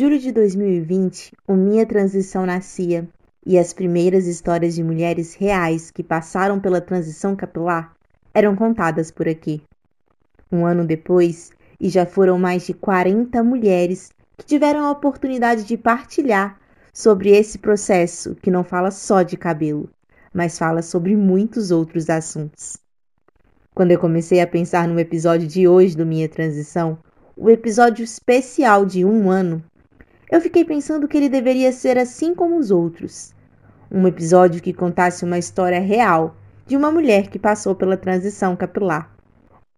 Julho de 2020, o Minha Transição nascia e as primeiras histórias de mulheres reais que passaram pela transição capilar eram contadas por aqui. Um ano depois, e já foram mais de 40 mulheres que tiveram a oportunidade de partilhar sobre esse processo que não fala só de cabelo, mas fala sobre muitos outros assuntos. Quando eu comecei a pensar no episódio de hoje do Minha Transição, o episódio especial de um ano, eu fiquei pensando que ele deveria ser assim como os outros. Um episódio que contasse uma história real de uma mulher que passou pela transição capilar.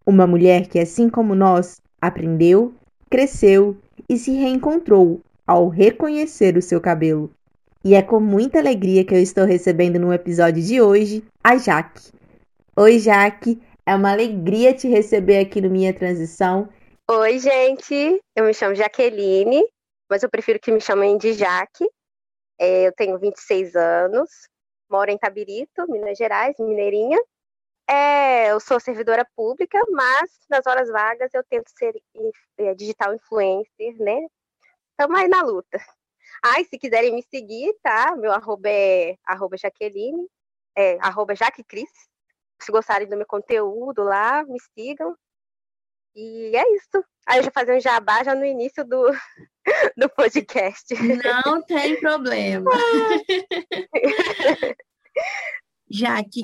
Uma mulher que, assim como nós, aprendeu, cresceu e se reencontrou ao reconhecer o seu cabelo. E é com muita alegria que eu estou recebendo no episódio de hoje a Jaque. Oi, Jaque, é uma alegria te receber aqui no Minha Transição Oi, gente. Eu me chamo Jaqueline, mas eu prefiro que me chamem de Jaque. É, eu tenho 26 anos, moro em Tabirito, Minas Gerais, mineirinha. É, eu sou servidora pública, mas nas horas vagas eu tento ser é, digital influencer, né? Estamos aí na luta. Ai, se quiserem me seguir, tá? Meu arroba é arroba Jaqueline, é arroba Jaquecris. Se gostarem do meu conteúdo lá, me sigam. E é isso. Aí eu já fazia um jabá já no início do, do podcast. Não tem problema. Jaque,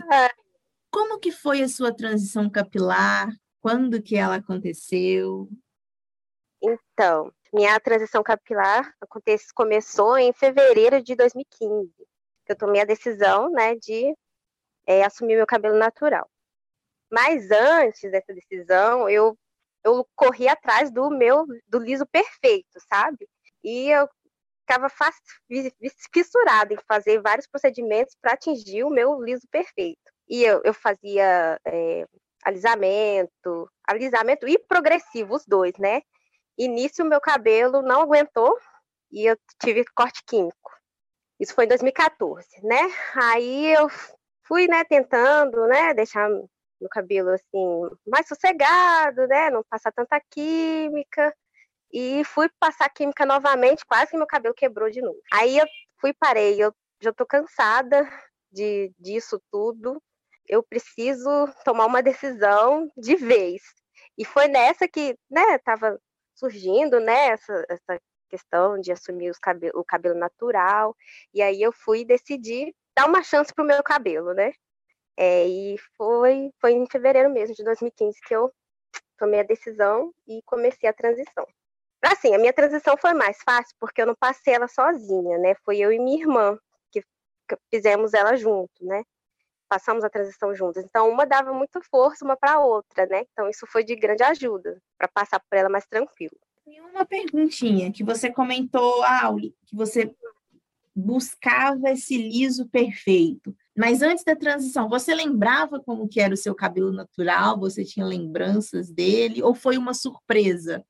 como que foi a sua transição capilar? Quando que ela aconteceu? Então, minha transição capilar acontece, começou em fevereiro de 2015. Eu tomei a decisão, né, de é, assumir meu cabelo natural. Mas antes dessa decisão, eu eu corri atrás do meu, do liso perfeito, sabe? E eu ficava fissurada em fazer vários procedimentos para atingir o meu liso perfeito. E eu, eu fazia é, alisamento, alisamento e progressivo, os dois, né? Início, meu cabelo não aguentou e eu tive corte químico. Isso foi em 2014, né? Aí eu fui, né, tentando, né, deixar meu cabelo assim mais sossegado, né? Não passar tanta química. E fui passar química novamente, quase que meu cabelo quebrou de novo. Aí eu fui parei, eu já tô cansada de disso tudo. Eu preciso tomar uma decisão de vez. E foi nessa que, né, tava surgindo, né, essa, essa questão de assumir cabelo, o cabelo natural. E aí eu fui decidir dar uma chance pro meu cabelo, né? É, e foi, foi em fevereiro mesmo de 2015 que eu tomei a decisão e comecei a transição. Assim, a minha transição foi mais fácil porque eu não passei ela sozinha, né? Foi eu e minha irmã que fizemos ela junto, né? Passamos a transição juntas. Então, uma dava muita força uma para a outra, né? Então, isso foi de grande ajuda para passar por ela mais tranquilo. E uma perguntinha que você comentou, ah, que você buscava esse liso perfeito. Mas antes da transição, você lembrava como que era o seu cabelo natural? Você tinha lembranças dele? Ou foi uma surpresa?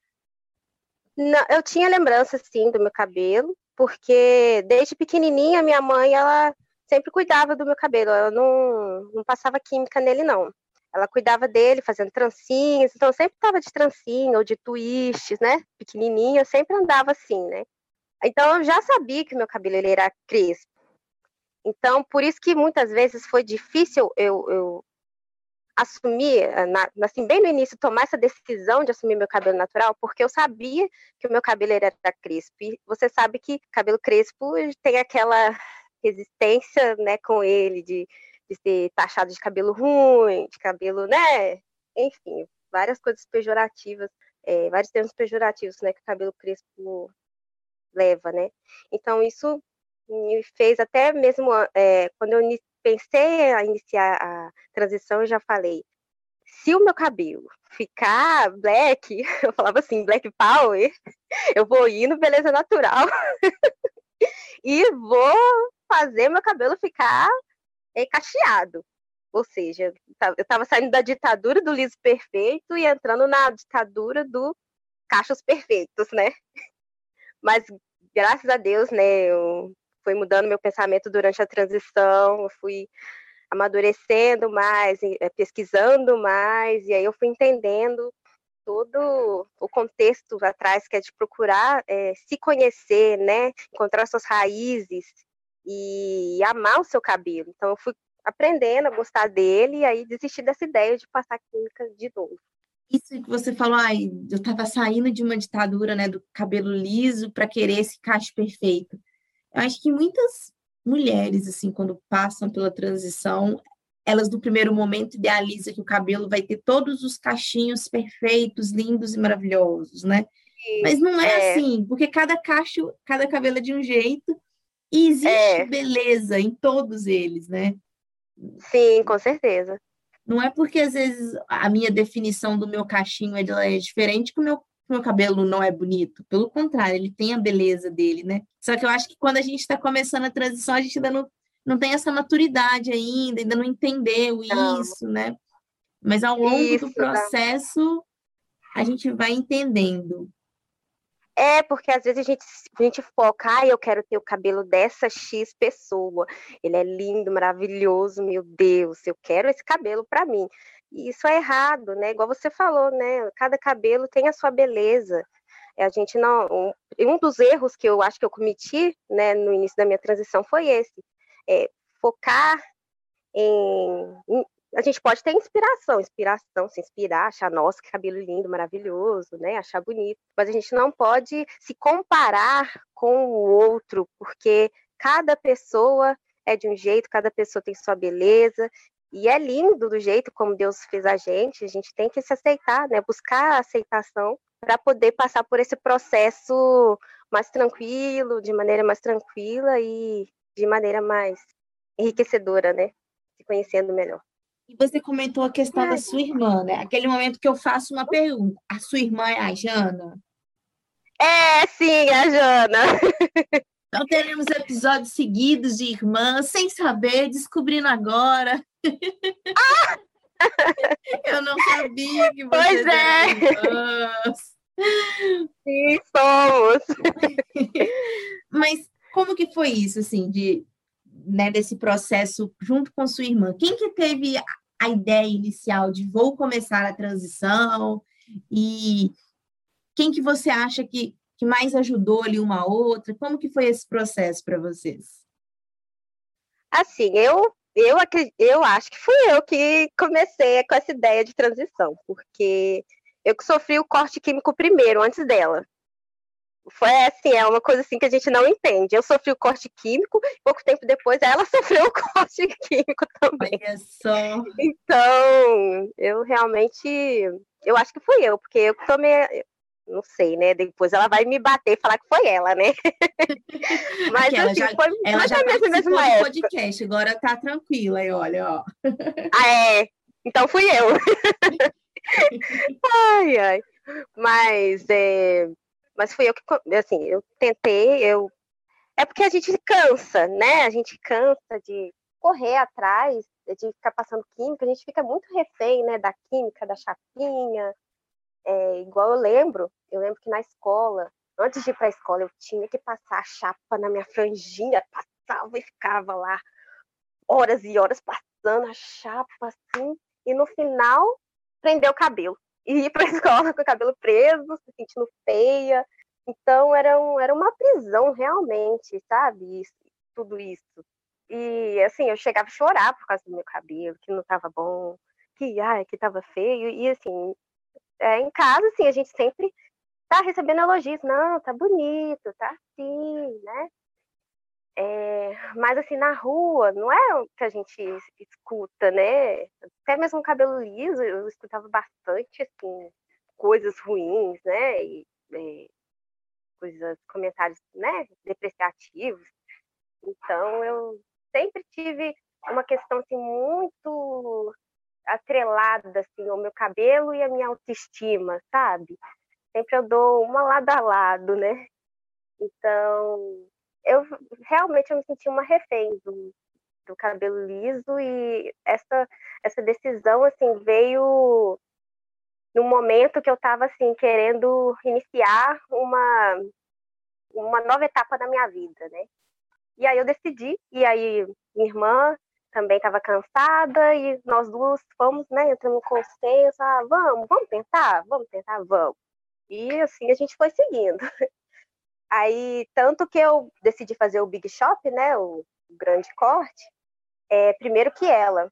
Não, eu tinha lembranças, sim, do meu cabelo, porque desde pequenininha, minha mãe, ela sempre cuidava do meu cabelo. Ela não, não passava química nele, não. Ela cuidava dele, fazendo trancinhas. Então, eu sempre estava de trancinha ou de twists, né? Pequenininha, eu sempre andava assim, né? Então, eu já sabia que meu cabelo ele era crespo. Então, por isso que muitas vezes foi difícil eu, eu assumir, eh, na, assim, bem no início, tomar essa decisão de assumir meu cabelo natural, porque eu sabia que o meu cabelo era crespo. E você sabe que cabelo crespo tem aquela resistência, né, com ele, de, de ser taxado de cabelo ruim, de cabelo, né, enfim, várias coisas pejorativas, é, vários termos pejorativos, né, que o cabelo crespo leva, né. Então, isso me fez até mesmo é, quando eu pensei a iniciar a transição, eu já falei, se o meu cabelo ficar black, eu falava assim, black power, eu vou ir no beleza natural e vou fazer meu cabelo ficar é, cacheado. Ou seja, eu estava saindo da ditadura do liso perfeito e entrando na ditadura do cachos perfeitos, né? Mas graças a Deus, né, eu fui mudando meu pensamento durante a transição, eu fui amadurecendo mais, eh, pesquisando mais, e aí eu fui entendendo todo o contexto atrás, que é de procurar é, se conhecer, né, encontrar suas raízes e amar o seu cabelo. Então eu fui aprendendo a gostar dele e aí desisti dessa ideia de passar química de novo. Isso que você falou, ai, eu estava saindo de uma ditadura, né, do cabelo liso para querer esse cacho perfeito. Eu acho que muitas mulheres, assim, quando passam pela transição, elas no primeiro momento idealizam que o cabelo vai ter todos os cachinhos perfeitos, lindos e maravilhosos, né? Sim, Mas não é, é, assim, porque cada cacho, cada cabelo é de um jeito e existe é. beleza em todos eles, né? Sim, com certeza. Não é porque às vezes a minha definição do meu cachinho é diferente que o meu meu cabelo não é bonito. Pelo contrário, ele tem a beleza dele, né? Só que eu acho que quando a gente está começando a transição, a gente ainda não, não tem essa maturidade ainda, ainda não entendeu não. isso, né? Mas ao longo isso, do processo, a gente vai entendendo. É, porque às vezes a gente, a gente foca, ah, eu quero ter o cabelo dessa X pessoa. Ele é lindo, maravilhoso, meu Deus, eu quero esse cabelo para mim. E isso é errado, né? Igual você falou, né? Cada cabelo tem a sua beleza. É, a gente não. Um, um dos erros que eu acho que eu cometi, né, no início da minha transição foi esse: é, focar em, em a gente pode ter inspiração, inspiração, se inspirar, achar, nossa, que cabelo lindo, maravilhoso, né? Achar bonito. Mas a gente não pode se comparar com o outro, porque cada pessoa é de um jeito, cada pessoa tem sua beleza, e é lindo do jeito como Deus fez a gente, a gente tem que se aceitar, né? Buscar a aceitação para poder passar por esse processo mais tranquilo, de maneira mais tranquila e de maneira mais enriquecedora, né? Se conhecendo melhor. E você comentou a questão Ai. da sua irmã, né? Aquele momento que eu faço uma pergunta. A sua irmã é a Jana? É, sim, a Jana. Então teremos episódios seguidos de irmãs, sem saber, descobrindo agora. Ah! Eu não sabia que você pois é. irmãs. Sim, somos. Mas como que foi isso, assim, de, né, desse processo junto com sua irmã? Quem que teve a ideia inicial de vou começar a transição e quem que você acha que que mais ajudou ali uma outra? Como que foi esse processo para vocês? Assim, eu eu, eu acho que fui eu que comecei com essa ideia de transição, porque eu que sofri o corte químico primeiro, antes dela. Foi assim, é uma coisa assim que a gente não entende. Eu sofri o corte químico, pouco tempo depois ela sofreu o corte químico também. Olha só. Então, eu realmente, eu acho que fui eu, porque eu tomei, não sei, né? Depois ela vai me bater e falar que foi ela, né? Mas ela assim, já, foi ela já mesmo, mesmo do podcast, agora tá tranquila aí, olha, ó. Ah, é? Então fui eu. ai, ai. Mas, é, mas fui eu que, assim, eu tentei, eu... É porque a gente cansa, né? A gente cansa de correr atrás, de ficar passando química, a gente fica muito refém, né, da química, da chapinha, é, igual eu lembro, eu lembro que na escola, antes de ir para a escola, eu tinha que passar a chapa na minha franjinha, passava e ficava lá horas e horas passando a chapa assim, e no final prender o cabelo. E ir para a escola com o cabelo preso, se sentindo feia. Então era, um, era uma prisão realmente, sabe? Isso, tudo isso. E assim, eu chegava a chorar por causa do meu cabelo, que não estava bom, que ai, que estava feio. E assim, é, em casa, assim, a gente sempre tá recebendo elogios. Não, tá bonito, tá assim, né? É, mas assim, na rua, não é o que a gente escuta, né? Até mesmo cabelo liso, eu escutava bastante, assim, coisas ruins, né? E, e coisas, comentários, né? Depreciativos. Então, eu sempre tive uma questão, assim, muito atrelada assim, ao meu cabelo e a minha autoestima, sabe? Sempre eu dou uma lado a lado, né? Então, eu realmente eu me senti uma refém do, do cabelo liso e essa essa decisão assim veio no momento que eu estava assim querendo iniciar uma uma nova etapa da minha vida, né? E aí eu decidi, e aí minha irmã também estava cansada e nós duas fomos, né, entrando no consenso, ah, vamos, vamos tentar, vamos tentar, vamos. E assim a gente foi seguindo. Aí, tanto que eu decidi fazer o Big Shop, né, o grande corte, é, primeiro que ela,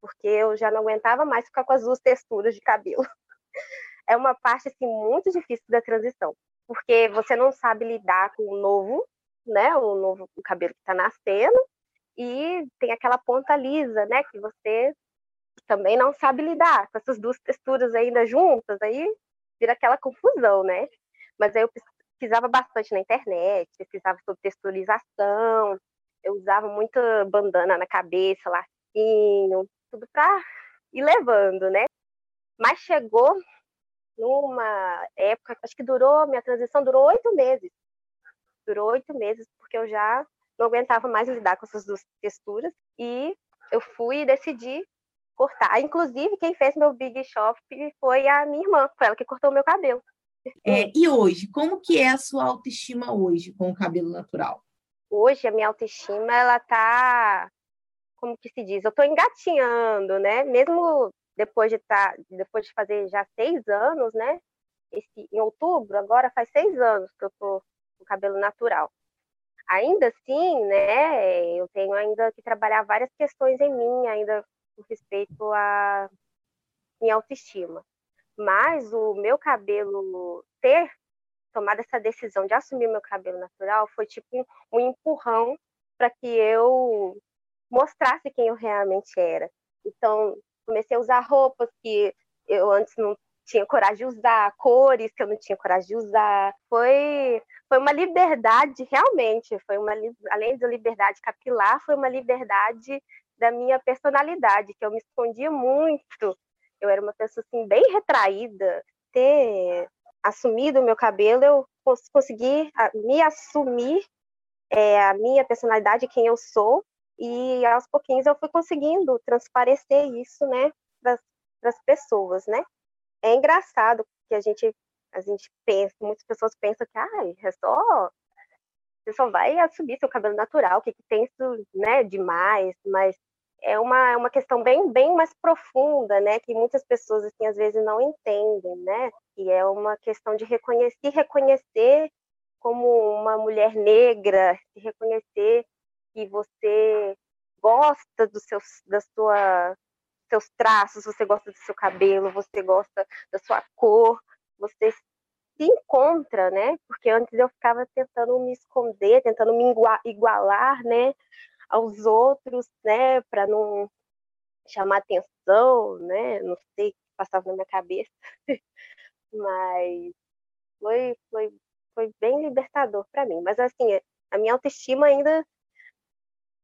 porque eu já não aguentava mais ficar com as duas texturas de cabelo. É uma parte assim muito difícil da transição, porque você não sabe lidar com o novo, né, o novo o cabelo que está nascendo, e tem aquela ponta lisa, né, que você também não sabe lidar com essas duas texturas ainda juntas, aí vira aquela confusão, né? Mas aí eu pesquisava bastante na internet, pesquisava sobre texturização, eu usava muita bandana na cabeça, lacinho, tudo para ir levando, né? Mas chegou numa época, acho que durou, minha transição durou oito meses. Durou oito meses, porque eu já não aguentava mais lidar com essas duas texturas. E eu fui e decidi cortar. Inclusive, quem fez meu Big Shop foi a minha irmã, foi ela que cortou o meu cabelo. É, e hoje, como que é a sua autoestima hoje com o cabelo natural? Hoje a minha autoestima ela tá, como que se diz, eu tô engatinhando, né? Mesmo depois de tá, depois de fazer já seis anos, né? Esse, em outubro, agora faz seis anos que eu tô com cabelo natural. Ainda assim, né? Eu tenho ainda que trabalhar várias questões em mim, ainda com respeito à minha autoestima. Mas o meu cabelo ter tomado essa decisão de assumir meu cabelo natural foi tipo um, empurrão para que eu mostrasse quem eu realmente era. Então, comecei a usar roupas que eu antes não tinha coragem de usar, cores que eu não tinha coragem de usar. Foi foi uma liberdade realmente, foi uma além da liberdade capilar, foi uma liberdade da minha personalidade, que eu me escondia muito eu era uma pessoa assim bem retraída, ter assumido o meu cabelo, eu consegui me assumir é, a minha personalidade, quem eu sou, e aos pouquinhos eu fui conseguindo transparecer isso, né, para as pessoas, né. É engraçado que a gente a gente pensa, muitas pessoas pensam que ah, é só você só vai assumir seu cabelo natural, o que, que tem isso, né, demais, mas é uma, é uma questão bem, bem mais profunda, né, que muitas pessoas, assim, às vezes não entendem, né, e é uma questão de reconhecer, reconhecer como uma mulher negra, se reconhecer que você gosta dos seus, da sua, seus traços, você gosta do seu cabelo, você gosta da sua cor, você se encontra, né? Porque antes eu ficava tentando me esconder, tentando me igualar, né? aos outros, né, para não chamar atenção, né, não sei o que passava na minha cabeça, mas foi, foi, foi bem libertador para mim. Mas assim, a minha autoestima ainda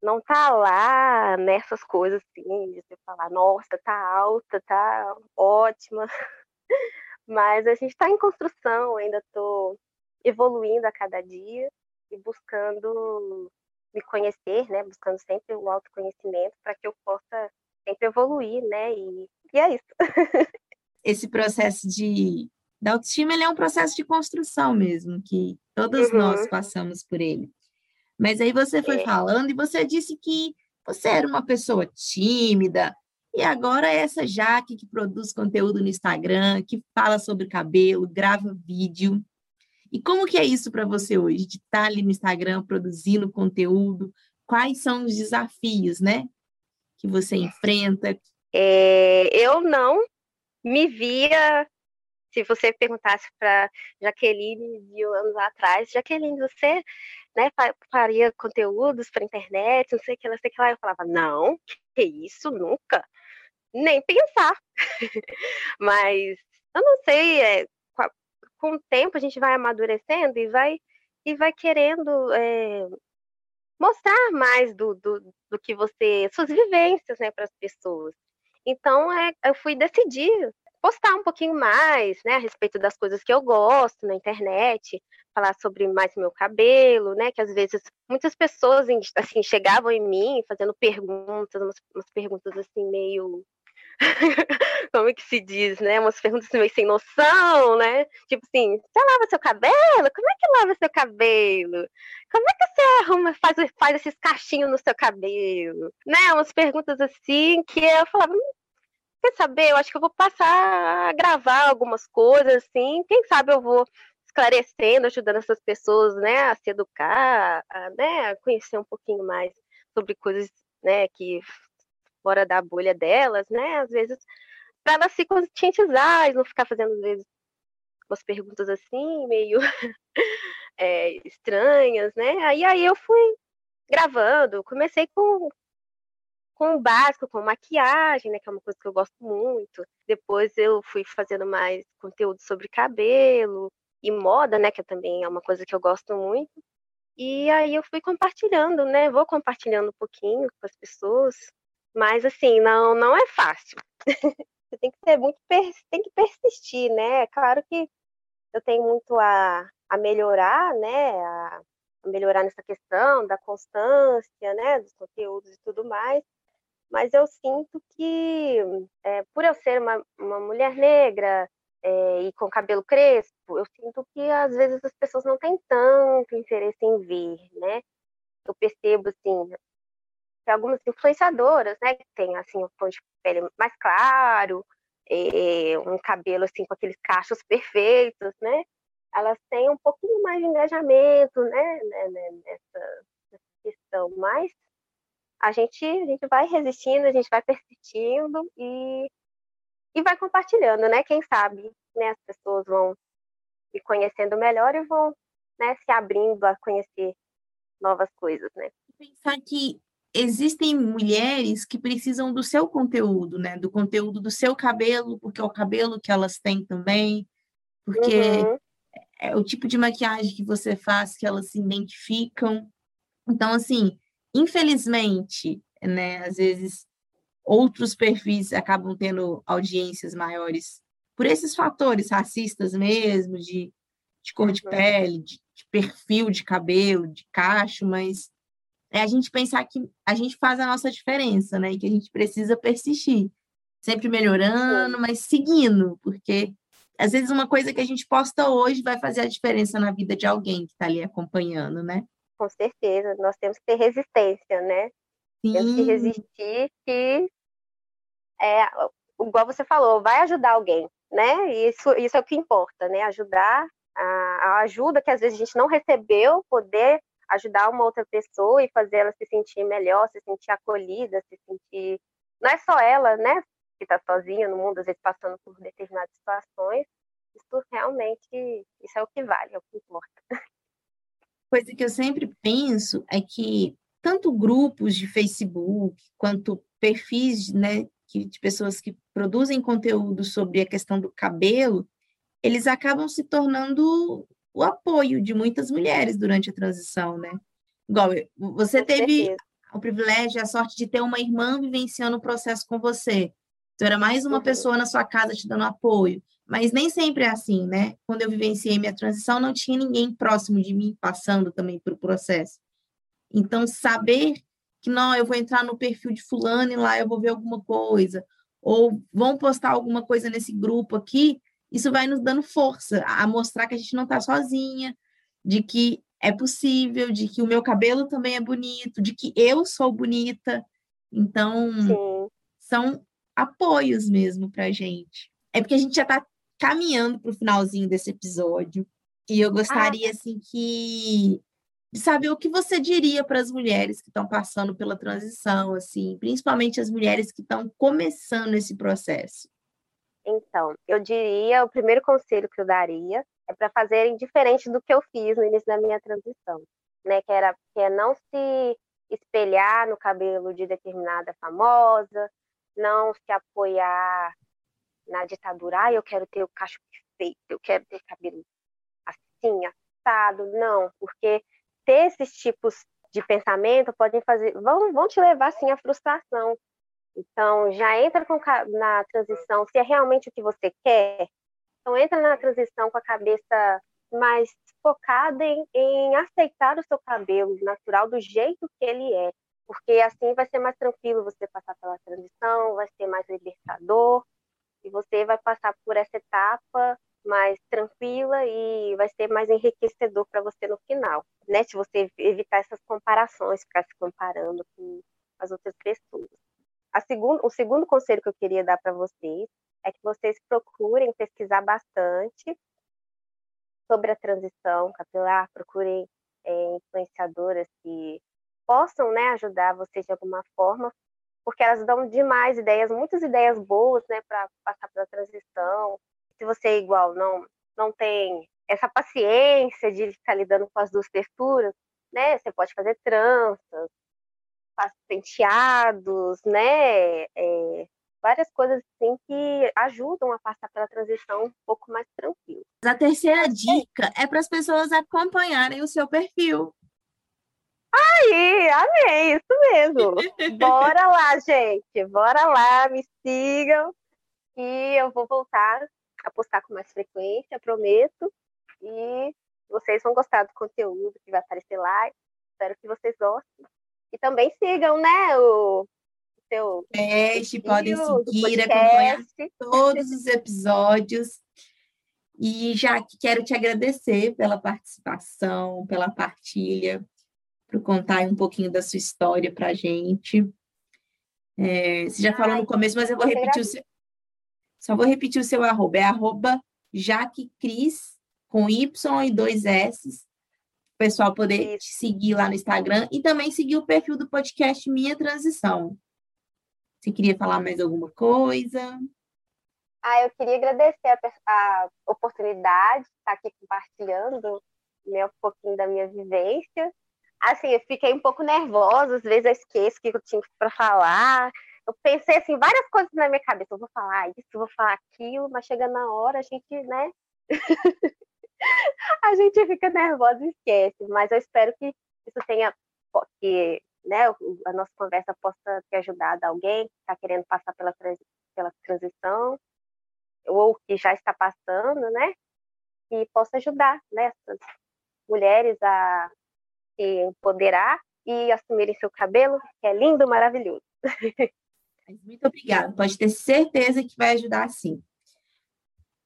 não tá lá nessas coisas assim, de você falar, nossa, tá alta, tá ótima. Mas a gente está em construção, ainda estou evoluindo a cada dia e buscando me conhecer, né? Buscando sempre o autoconhecimento para que eu possa sempre evoluir, né? E, e é isso. Esse processo de da autoestima ele é um processo de construção mesmo, que todos uhum. nós passamos por ele. Mas aí você foi é. falando e você disse que você era uma pessoa tímida, e agora essa Jaque que produz conteúdo no Instagram, que fala sobre cabelo, grava vídeo. E como que é isso para você hoje, de estar tá ali no Instagram produzindo conteúdo? Quais são os desafios, né, que você enfrenta? É, eu não me via. Se você perguntasse para Jaqueline de anos atrás, Jaqueline, você né, faria conteúdos para internet, não sei o que, não sei o que lá. Eu falava, não, que isso, nunca. Nem pensar. Mas eu não sei, é, com o tempo a gente vai amadurecendo e vai e vai querendo é, mostrar mais do, do, do, que você, suas vivências, né, para as pessoas. Então, é, eu fui decidir postar um pouquinho mais, né, a respeito das coisas que eu gosto na internet, falar sobre mais meu cabelo, né, que às vezes muitas pessoas assim chegavam em mim fazendo perguntas, umas, umas perguntas assim meio como que se diz, né? Umas perguntas meio sem noção, né? Tipo assim, você lava seu cabelo? Como é que lava seu cabelo? Como é que você arruma, faz, faz esses cachinhos no seu cabelo? Né? Umas perguntas assim que eu falava, hum, quer saber? Eu acho que eu vou passar a gravar algumas coisas, assim. Quem sabe eu vou esclarecendo, ajudando essas pessoas, né, a se educar, a, né, a conhecer um pouquinho mais sobre coisas, né, que fora da bolha delas, né? Às vezes, para elas se conscientizar e não ficar fazendo, às vezes, umas perguntas assim, meio é, estranhas, né? Aí, aí eu fui gravando, comecei com, com o básico, com maquiagem, né? Que é uma coisa que eu gosto muito. Depois eu fui fazendo mais conteúdo sobre cabelo e moda, né? Que também é uma coisa que eu gosto muito. E aí eu fui compartilhando, né? Vou compartilhando um pouquinho com as pessoas. Mas assim, não, não é fácil. Você tem que ser muito, tem que persistir, né? Claro que eu tenho muito a, a melhorar, né? A, a melhorar nessa questão da constância, né? Dos conteúdos e tudo mais. Mas eu sinto que, é, por eu ser uma, uma mulher negra é, e com cabelo crespo, eu sinto que às vezes as pessoas não têm tanto interesse em ver, né? Eu percebo, assim, tem algumas influenciadoras, né, que tem assim um tom de pele mais claro, e um cabelo assim com aqueles cachos perfeitos, né? Elas têm um pouquinho mais de engajamento, né, né, né nessa, nessa questão, mas a gente a gente vai resistindo, a gente vai persistindo e e vai compartilhando, né? Quem sabe, né, as pessoas vão se conhecendo melhor e vão, né, se abrindo a conhecer novas coisas, né? Pensar que existem mulheres que precisam do seu conteúdo, né? Do conteúdo do seu cabelo, porque é o cabelo que elas têm também, porque uhum. é o tipo de maquiagem que você faz que elas se identificam. Então, assim, infelizmente, né, às vezes outros perfis acabam tendo audiências maiores por esses fatores racistas mesmo, de, de cor de uhum. pele, de, de perfil de cabelo, de cacho, mas é a gente pensar que a gente faz a nossa diferença, né? E que a gente precisa persistir, sempre melhorando, mas seguindo, porque às vezes uma coisa que a gente posta hoje vai fazer a diferença na vida de alguém que está ali acompanhando, né? Com certeza, nós temos que ter resistência, né? Sim. Temos que resistir que é, igual você falou, vai ajudar alguém, né? Isso, isso é o que importa, né? Ajudar a, a ajuda que às vezes a gente não recebeu, poder ajudar uma outra pessoa e fazer ela se sentir melhor, se sentir acolhida, se sentir. Não é só ela, né? Que está sozinha no mundo, às vezes passando por determinadas situações. Isso realmente, isso é o que vale, é o que importa. Coisa que eu sempre penso é que tanto grupos de Facebook quanto perfis, né, de pessoas que produzem conteúdo sobre a questão do cabelo, eles acabam se tornando o apoio de muitas mulheres durante a transição, né? Igual, você teve o privilégio, a sorte de ter uma irmã vivenciando o processo com você. Então, era mais uma pessoa na sua casa te dando apoio. Mas nem sempre é assim, né? Quando eu vivenciei minha transição, não tinha ninguém próximo de mim passando também pelo processo. Então, saber que não, eu vou entrar no perfil de fulano e lá eu vou ver alguma coisa, ou vão postar alguma coisa nesse grupo aqui, isso vai nos dando força a mostrar que a gente não está sozinha, de que é possível, de que o meu cabelo também é bonito, de que eu sou bonita. Então, Sim. são apoios mesmo para a gente. É porque a gente já está caminhando para o finalzinho desse episódio. E eu gostaria, ah. assim, que de saber o que você diria para as mulheres que estão passando pela transição, assim, principalmente as mulheres que estão começando esse processo. Então, eu diria, o primeiro conselho que eu daria é para fazerem diferente do que eu fiz no início da minha transição, né? Que era que é não se espelhar no cabelo de determinada famosa, não se apoiar na ditadura, ah, eu quero ter o cacho perfeito, eu quero ter cabelo assim, assado, não, porque ter esses tipos de pensamento podem fazer, vão, vão te levar sim à frustração, Então, já entra com, na transição, se é realmente o que você quer, então entra na transição com a cabeça mais focada em, em aceitar o seu cabelo natural do jeito que ele é, porque assim vai ser mais tranquilo você passar pela transição, vai ser mais libertador, e você vai passar por essa etapa mais tranquila e vai ser mais enriquecedor para você no final, né? Se você evitar essas comparações, ficar se comparando com as outras pessoas. Segundo, o segundo conselho que eu queria dar para vocês é que vocês procurem pesquisar bastante sobre a transição capilar, procurem é, influenciadoras que possam né, ajudar vocês de alguma forma, porque elas dão demais ideias, muitas ideias boas né, para passar pela transição, se você é igual, não, não tem essa paciência de ficar lidando com as duas texturas, né? Você pode fazer tranças, penteados, né? É, várias coisas assim que ajudam a passar pela transição um pouco mais tranquilo. A terceira dica é para as pessoas acompanharem o seu perfil. Aí, amei, isso mesmo. Bora lá, gente. Bora lá, me sigam. E eu vou voltar a postar com mais frequência, prometo. E vocês vão gostar do conteúdo que vai aparecer lá. Espero que vocês gostem. E também sigam, né, o, seu teste, podem seguir, acompanhar todos os episódios. E já que quero te agradecer pela participação, pela partilha, por contar um pouquinho da sua história para a gente. É, você já Ai, falou no começo, mas eu vou repetir o seu, só vou repetir o seu arroba. É arroba jaquecris, com Y e dois S. O pessoal poder te seguir lá no Instagram e também seguir o perfil do podcast Minha Transição. Você queria falar mais alguma coisa? Ah, eu queria agradecer a, a oportunidade de estar aqui compartilhando né, um pouquinho da minha vivência. Assim, eu fiquei um pouco nervosa, às vezes eu esqueço o que eu tinha para falar, eu pensei assim, várias coisas na minha cabeça. Eu vou falar isso, vou falar aquilo, mas chega na hora, a gente, né? a gente fica nervosa e esquece. Mas eu espero que isso tenha, que né, a nossa conversa possa ter ajudado alguém que está querendo passar pela, pela transição, ou que já está passando, né? E possa ajudar né, essas mulheres a se empoderar e assumirem seu cabelo, que é lindo, maravilhoso. Muito obrigada. Pode ter certeza que vai ajudar sim.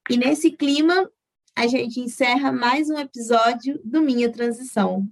E nesse clima, a gente encerra mais um episódio do Minha Transição.